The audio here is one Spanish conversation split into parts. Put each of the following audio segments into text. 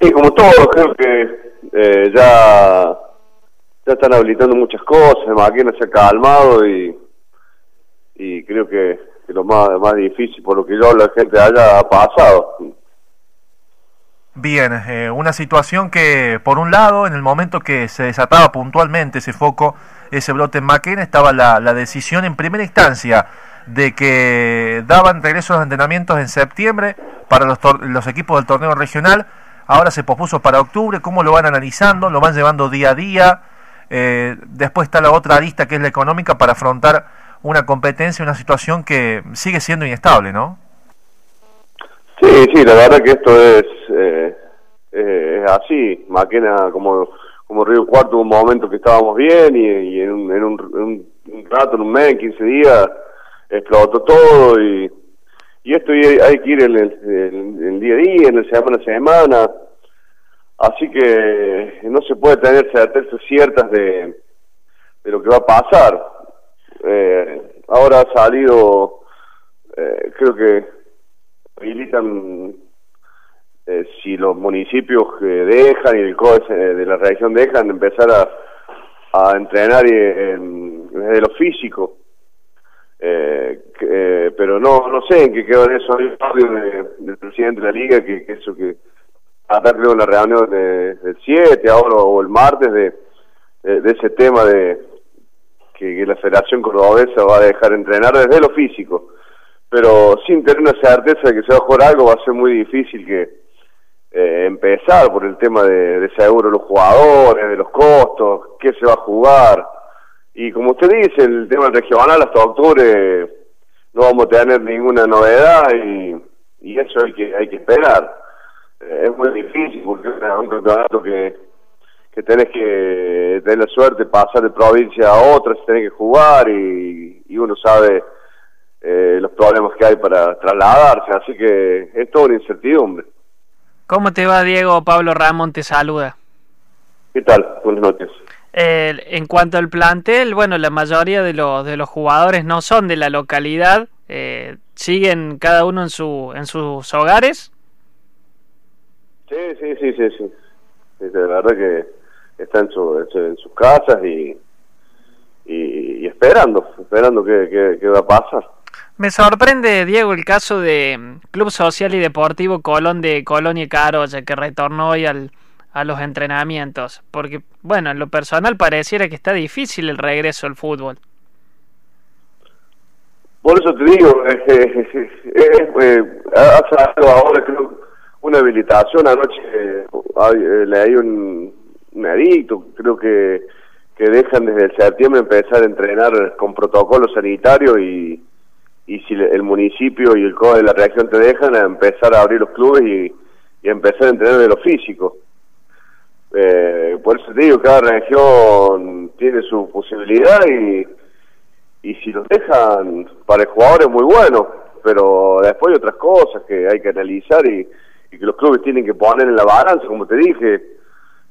Sí, como todo, creo que eh, ya, ya están habilitando muchas cosas, el máquina se ha calmado y, y creo que, lo más, más difícil, por lo que yo la gente haya pasado. Bien, eh, una situación que, por un lado, en el momento que se desataba puntualmente ese foco, ese brote en Maquena, estaba la, la decisión en primera instancia de que daban regreso a los entrenamientos en septiembre para los, los equipos del torneo regional. Ahora se pospuso para octubre. ¿Cómo lo van analizando? ¿Lo van llevando día a día? Eh, después está la otra arista que es la económica para afrontar una competencia, una situación que sigue siendo inestable, ¿no? Sí, sí, la verdad que esto es, eh, eh, es así. Maquena, como, como Río Cuarto, un momento que estábamos bien y, en, un, en, un, rato, en un mes, en 15 días, explotó todo y, y esto hay, que ir en el, día a día, en el semana a semana. Así que no se puede tener certezas ciertas de, lo que va a pasar. Eh, ahora ha salido, eh, creo que habilitan eh, si los municipios que dejan y el COE de la región dejan empezar a, a entrenar en, desde lo físico eh, eh, pero no no sé en qué quedó eso. Hay un audio del presidente de la liga que, eso que acá creo en la reunión del 7 ahora o el martes de, de, ese tema de que, la Federación Cordobesa va a dejar entrenar desde lo físico. Pero sin tener una certeza de que se va a jugar algo va a ser muy difícil que eh, empezar por el tema de, de seguro de los jugadores, de los costos, qué se va a jugar, y como usted dice, el tema regional hasta octubre no vamos a tener ninguna novedad y, y eso hay que, hay que esperar. Eh, es muy difícil porque es un campeonato que, que tenés que tener la suerte de pasar de provincia a otra, se tiene que jugar y, y uno sabe eh, los problemas que hay para trasladarse, así que es toda una incertidumbre. ¿Cómo te va, Diego? Pablo Ramón te saluda. ¿Qué tal? Buenas noches. Eh, en cuanto al plantel, bueno, la mayoría de los, de los jugadores no son de la localidad, eh, siguen cada uno en, su, en sus hogares. Sí, sí, sí, sí, sí. la verdad que están en, su, en, sus casas y, y, esperando, esperando qué, qué va a pasar. Me sorprende, Diego, el caso de Club Social y Deportivo Colón de Colonia Carolla, que retornó hoy al, a los entrenamientos? Porque, bueno, en lo personal pareciera que está difícil el regreso al fútbol. Por eso te digo, eh, ha salido ahora creo una habilitación, anoche eh, leí un, un edicto, creo que, que dejan desde septiembre empezar a entrenar con protocolo sanitario y, y si el municipio y el COE de la reacción te dejan, a empezar a abrir los clubes y, y empezar a entrenar de lo físico. Eh, por eso te digo, cada región tiene su posibilidad y, y si los dejan para el jugador es muy bueno, pero después hay otras cosas que hay que analizar y, que los clubes tienen que poner en la balanza, como te dije.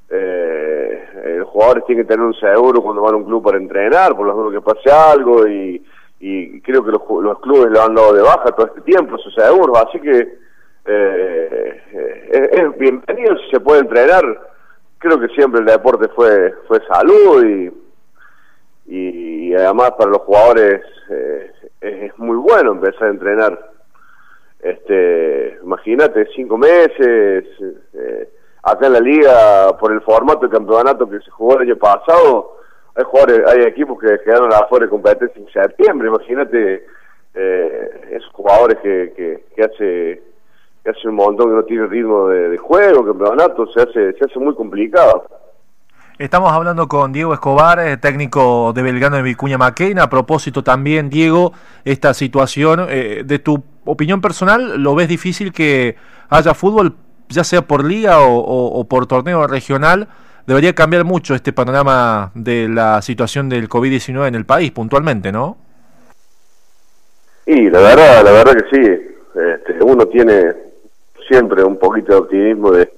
Eh, los jugadores tienen que tener un seguro cuando van a un club para entrenar, por lo menos que pase algo y, y creo que los, los clubes lo han dado de baja todo este tiempo, esos seguros, así que eh, eh es bienvenido si se puede entrenar creo que siempre el deporte fue fue salud y, y, además para los jugadores eh, es, muy bueno empezar a entrenar. Este, imagínate, cinco meses, eh, acá en la liga, por el formato de campeonato que se jugó el año pasado, hay jugadores, hay equipos que quedaron afuera de competencia en septiembre, imagínate eh, esos jugadores que, que hace hace un montón que no tiene ritmo de, juego, campeonato, se hace, se hace muy complicado. Estamos hablando con Diego Escobar, eh, técnico de Belgrano de Vicuña Maquena. A propósito también, Diego, esta situación, eh, de tu opinión personal, ¿lo ves difícil que haya fútbol, ya sea por liga o, por torneo regional? Debería cambiar mucho este panorama de la situación del COVID-19 en el país, puntualmente, ¿no? Y la verdad, la verdad que sí. Este, uno tiene siempre un poquito de optimismo de,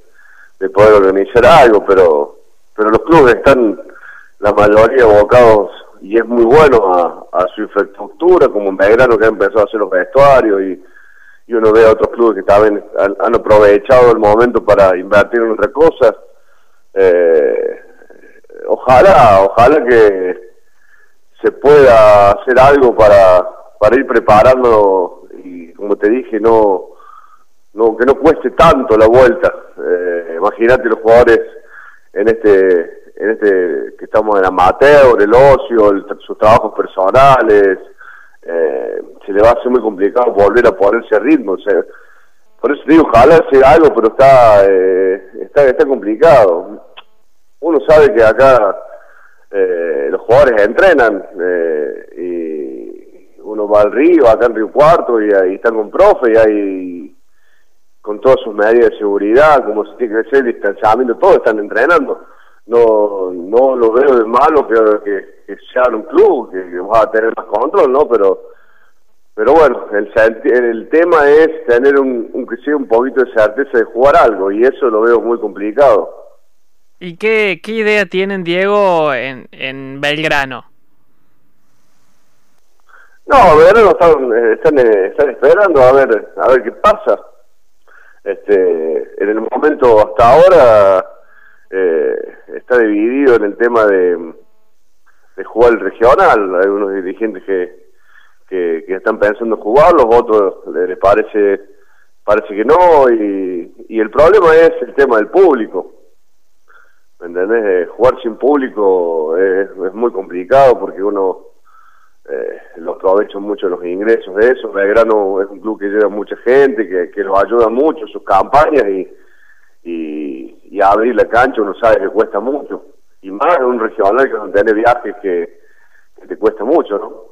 de poder organizar algo, pero pero los clubes están la mayoría abocados y es muy bueno a, a su infraestructura, como en Belgrano que ha empezado a hacer los vestuarios y, uno ve a otros clubes que también han, aprovechado el momento para invertir en otras cosas. Eh, ojalá, ojalá que se pueda hacer algo para, para ir preparando y como te dije, no, no que no cueste tanto la vuelta. Eh, imagínate los jugadores en este en este que estamos en amateur, el ocio, sus trabajos personales, eh, se le va a hacer muy complicado volver a ponerse a ritmo. por eso digo, ojalá sea algo, pero está, eh, está, está complicado. Uno sabe que acá eh, los jugadores entrenan y uno va al río, acá en Río Cuarto, y ahí están con profe, y hay con todas sus medidas de seguridad, como se tiene que hacer el distanciamiento, todos están entrenando. No, no lo veo de malo que, que, sea un club, que, que va a tener más control, ¿no? Pero pero bueno, el, el tema es tener un, un, un poquito de certeza de jugar algo y eso lo veo muy complicado. ¿Y qué, qué idea tienen, Diego, en, en Belgrano? No, Belgrano están, están, están, esperando a ver a ver qué pasa. Este, en el momento hasta ahora eh, está dividido en el tema de, jugar el regional. Hay unos dirigentes que que, están pensando jugar, los otros les parece parece que no y, y el problema es el tema del público. ¿Me entendés? Eh, jugar sin público es, es, muy complicado porque uno eh, lo aprovecha mucho los ingresos de eso. Belgrano es un club que lleva mucha gente, que, que los ayuda mucho sus campañas y, y, y, abrir la cancha uno sabe que cuesta mucho. Y más en un regional que no tiene viajes que, que te cuesta mucho, ¿no?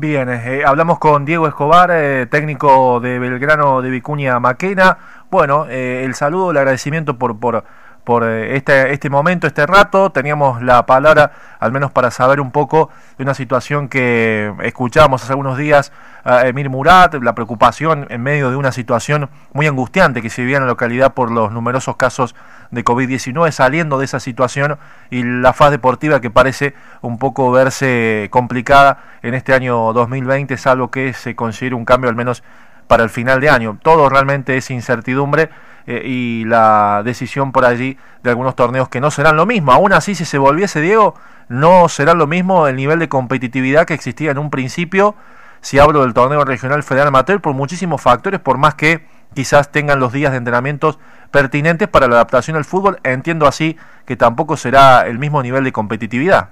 Bien, eh, hablamos con Diego Escobar, eh, técnico de Belgrano de Vicuña Maquena. Bueno, eh, el saludo, el agradecimiento por, por, por este, este momento, este rato. Teníamos la palabra, al menos para saber un poco de una situación que escuchábamos hace algunos días Emir Murat, la preocupación en medio de una situación muy angustiante que se vivía en la localidad por los numerosos casos de COVID-19, saliendo de esa situación y la faz deportiva que parece un poco verse complicada en este año 2020, salvo que se considere un cambio al menos para el final de año. Todo realmente es incertidumbre eh, y la decisión por allí de algunos torneos que no serán lo mismo. Aún así, si se volviese Diego, no será lo mismo el nivel de competitividad que existía en un principio si hablo del torneo regional federal amateur por muchísimos factores, por más que quizás tengan los días de entrenamientos pertinentes para la adaptación al fútbol, entiendo así que tampoco será el mismo nivel de competitividad.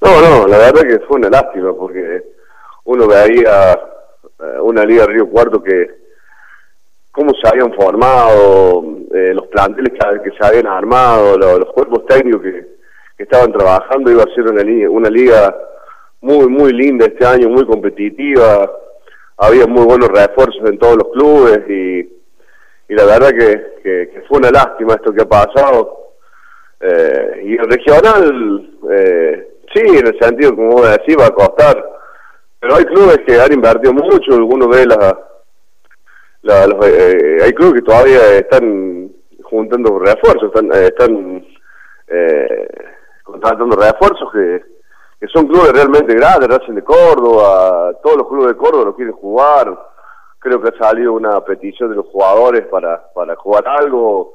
No, no, la verdad que fue una lástima porque uno veía eh, una Liga Río Cuarto que cómo se habían formado, eh, los planteles que, se habían armado, los, cuerpos técnicos que, estaban trabajando, iba a ser una liga, muy, muy linda este año, muy competitiva, había muy buenos refuerzos en todos los clubes y, la verdad que, fue una lástima esto que ha pasado. Eh, y el regional, eh, sí, en el sentido, como vos decís, va a costar, pero hay clubes que han invertido mucho, algunos de las... La, los, eh, hay clubes que todavía están juntando refuerzos, están, eh, están eh, contratando refuerzos que son clubes realmente grandes, Racing de Córdoba, todos los clubes de Córdoba lo quieren jugar, creo que ha salido una petición de los jugadores para, para jugar algo,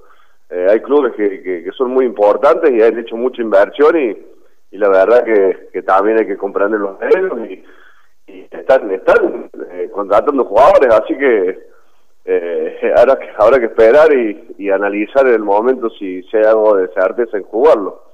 eh, hay clubes que, que, son muy importantes y han hecho mucha inversión y, la verdad que, también hay que comprender los y, y están, están eh, contratando jugadores, así que eh, que habrá que esperar y, y analizar en el momento si, si hay algo de certeza en jugarlo.